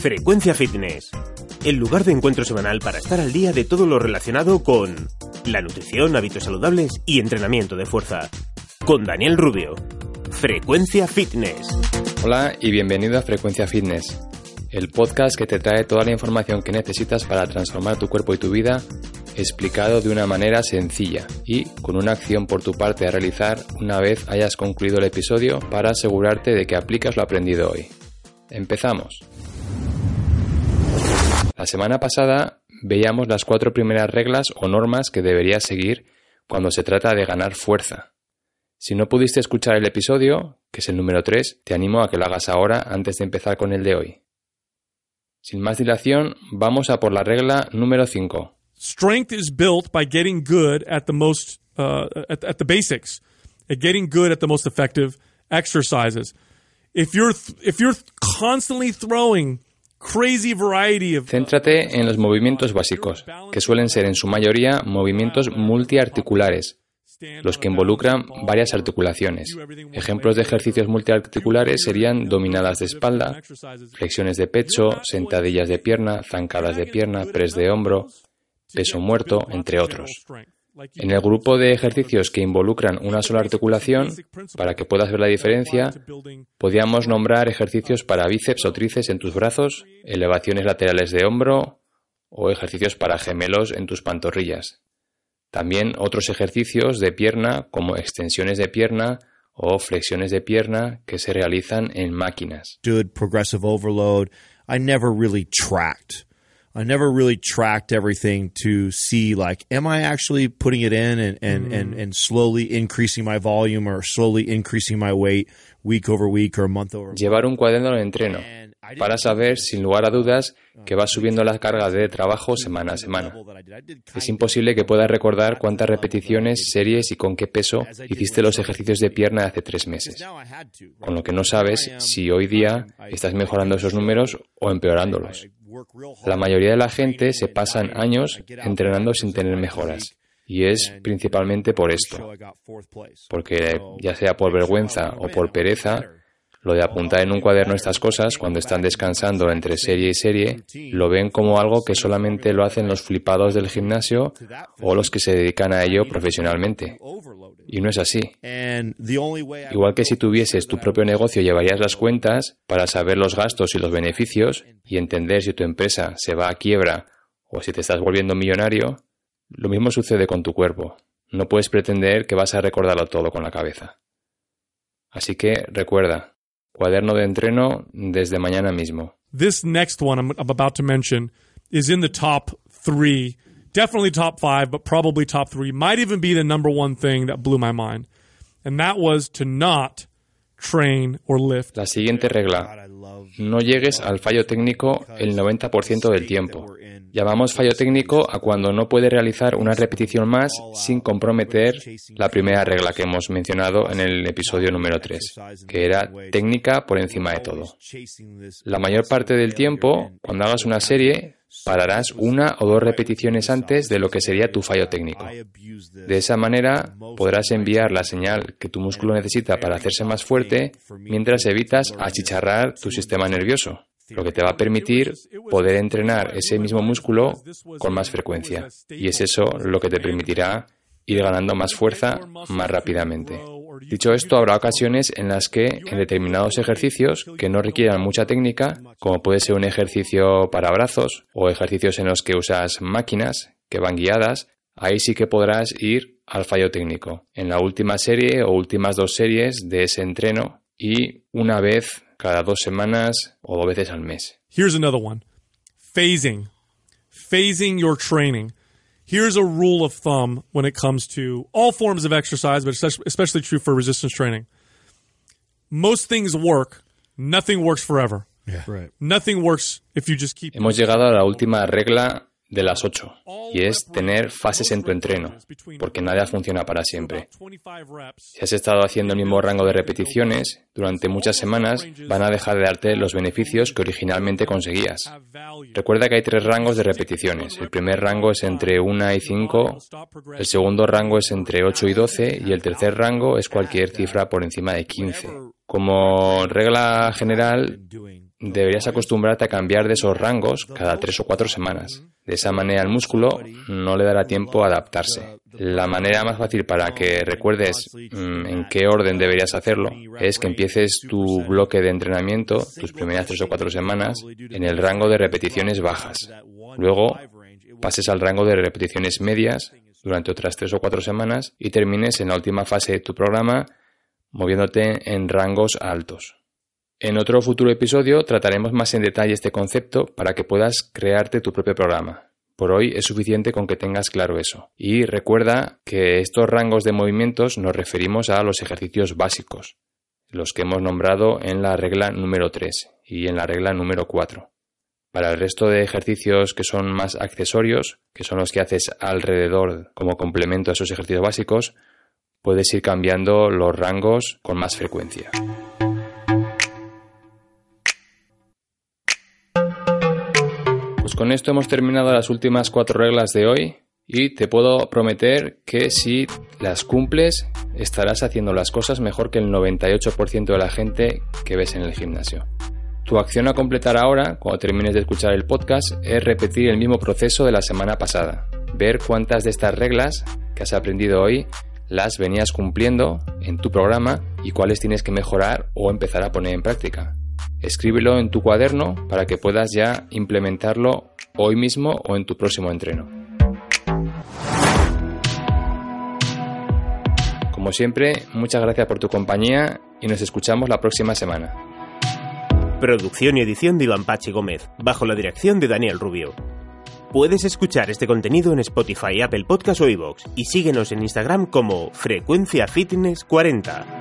Frecuencia Fitness, el lugar de encuentro semanal para estar al día de todo lo relacionado con la nutrición, hábitos saludables y entrenamiento de fuerza. Con Daniel Rubio. Frecuencia Fitness. Hola y bienvenido a Frecuencia Fitness, el podcast que te trae toda la información que necesitas para transformar tu cuerpo y tu vida explicado de una manera sencilla y con una acción por tu parte a realizar una vez hayas concluido el episodio para asegurarte de que aplicas lo aprendido hoy. Empezamos. La semana pasada veíamos las cuatro primeras reglas o normas que deberías seguir cuando se trata de ganar fuerza. Si no pudiste escuchar el episodio, que es el número 3, te animo a que lo hagas ahora antes de empezar con el de hoy. Sin más dilación, vamos a por la regla número 5. Strength is built by getting good at the most uh, at, at the basics, at getting good at the most effective exercises. If you're if you're constantly throwing Céntrate en los movimientos básicos, que suelen ser en su mayoría movimientos multiarticulares, los que involucran varias articulaciones. Ejemplos de ejercicios multiarticulares serían dominadas de espalda, flexiones de pecho, sentadillas de pierna, zancadas de pierna, press de hombro, peso muerto, entre otros. En el grupo de ejercicios que involucran una sola articulación, para que puedas ver la diferencia, podríamos nombrar ejercicios para bíceps o tríceps en tus brazos, elevaciones laterales de hombro o ejercicios para gemelos en tus pantorrillas. También otros ejercicios de pierna como extensiones de pierna o flexiones de pierna que se realizan en máquinas. Did progressive overload. I never really tracked. I never really tracked everything to see like, am I actually putting it in and, and, and, and slowly increasing my volume or slowly increasing my weight week over week or month over month? Llevar un cuaderno de entreno para saber, sin lugar a dudas, que vas subiendo la carga de trabajo semana a semana. Es imposible que puedas recordar cuántas repeticiones, series y con qué peso hiciste los ejercicios de pierna hace tres meses, con lo que no sabes si hoy día estás mejorando esos números o empeorándolos. La mayoría de la gente se pasan años entrenando sin tener mejoras, y es principalmente por esto, porque ya sea por vergüenza o por pereza, lo de apuntar en un cuaderno estas cosas cuando están descansando entre serie y serie, lo ven como algo que solamente lo hacen los flipados del gimnasio o los que se dedican a ello profesionalmente. Y no es así. Igual que si tuvieses tu propio negocio llevarías las cuentas para saber los gastos y los beneficios y entender si tu empresa se va a quiebra o si te estás volviendo millonario, lo mismo sucede con tu cuerpo. No puedes pretender que vas a recordarlo todo con la cabeza. Así que recuerda, cuaderno de entreno desde mañana mismo. This next one I'm about to mention is in the top three, definitely top five, but probably top three. Might even be the number one thing that blew my mind, and that was to not train or lift. La siguiente regla, no llegues al fallo técnico el 90% del tiempo. Llamamos fallo técnico a cuando no puedes realizar una repetición más sin comprometer la primera regla que hemos mencionado en el episodio número 3, que era técnica por encima de todo. La mayor parte del tiempo, cuando hagas una serie, pararás una o dos repeticiones antes de lo que sería tu fallo técnico. De esa manera podrás enviar la señal que tu músculo necesita para hacerse más fuerte mientras evitas achicharrar tu sistema nervioso, lo que te va a permitir poder entrenar ese mismo músculo con más frecuencia. Y es eso lo que te permitirá ir ganando más fuerza más rápidamente. Dicho esto, habrá ocasiones en las que en determinados ejercicios que no requieran mucha técnica, como puede ser un ejercicio para brazos o ejercicios en los que usas máquinas que van guiadas, ahí sí que podrás ir al fallo técnico, en la última serie o últimas dos series de ese entreno y una vez cada dos semanas o dos veces al mes. Here's another one phasing. Phasing your training. Here's a rule of thumb when it comes to all forms of exercise, but especially- especially true for resistance training. Most things work, nothing works forever. Yeah. Right. Nothing works if you just keep. Hemos llegado a la última regla de las ocho, y es tener fases en tu entreno, porque nada funciona para siempre. 25 reps. Si has estado haciendo el mismo rango de repeticiones durante muchas semanas, van a dejar de darte los beneficios que originalmente conseguías. Recuerda que hay tres rangos de repeticiones. El primer rango es entre 1 y 5, el segundo rango es entre 8 y 12 y el tercer rango es cualquier cifra por encima de 15. Como regla general, deberías acostumbrarte a cambiar de esos rangos cada tres o cuatro semanas. De esa manera el músculo no le dará tiempo a adaptarse. La manera más fácil para que recuerdes mm, en qué orden deberías hacerlo es que empieces tu bloque de entrenamiento, tus primeras tres o cuatro semanas, en el rango de repeticiones bajas. Luego pases al rango de repeticiones medias durante otras tres o cuatro semanas y termines en la última fase de tu programa moviéndote en rangos altos. En otro futuro episodio trataremos más en detalle este concepto para que puedas crearte tu propio programa. Por hoy es suficiente con que tengas claro eso. Y recuerda que estos rangos de movimientos nos referimos a los ejercicios básicos, los que hemos nombrado en la regla número 3 y en la regla número 4. Para el resto de ejercicios que son más accesorios, que son los que haces alrededor como complemento a esos ejercicios básicos, puedes ir cambiando los rangos con más frecuencia. Con esto hemos terminado las últimas cuatro reglas de hoy y te puedo prometer que si las cumples estarás haciendo las cosas mejor que el 98% de la gente que ves en el gimnasio. Tu acción a completar ahora, cuando termines de escuchar el podcast, es repetir el mismo proceso de la semana pasada. Ver cuántas de estas reglas que has aprendido hoy las venías cumpliendo en tu programa y cuáles tienes que mejorar o empezar a poner en práctica. Escríbelo en tu cuaderno para que puedas ya implementarlo hoy mismo o en tu próximo entreno. Como siempre, muchas gracias por tu compañía y nos escuchamos la próxima semana. Producción y edición de Iván Pachi Gómez, bajo la dirección de Daniel Rubio. Puedes escuchar este contenido en Spotify, Apple Podcast o iVoox y síguenos en Instagram como Frecuencia Fitness 40.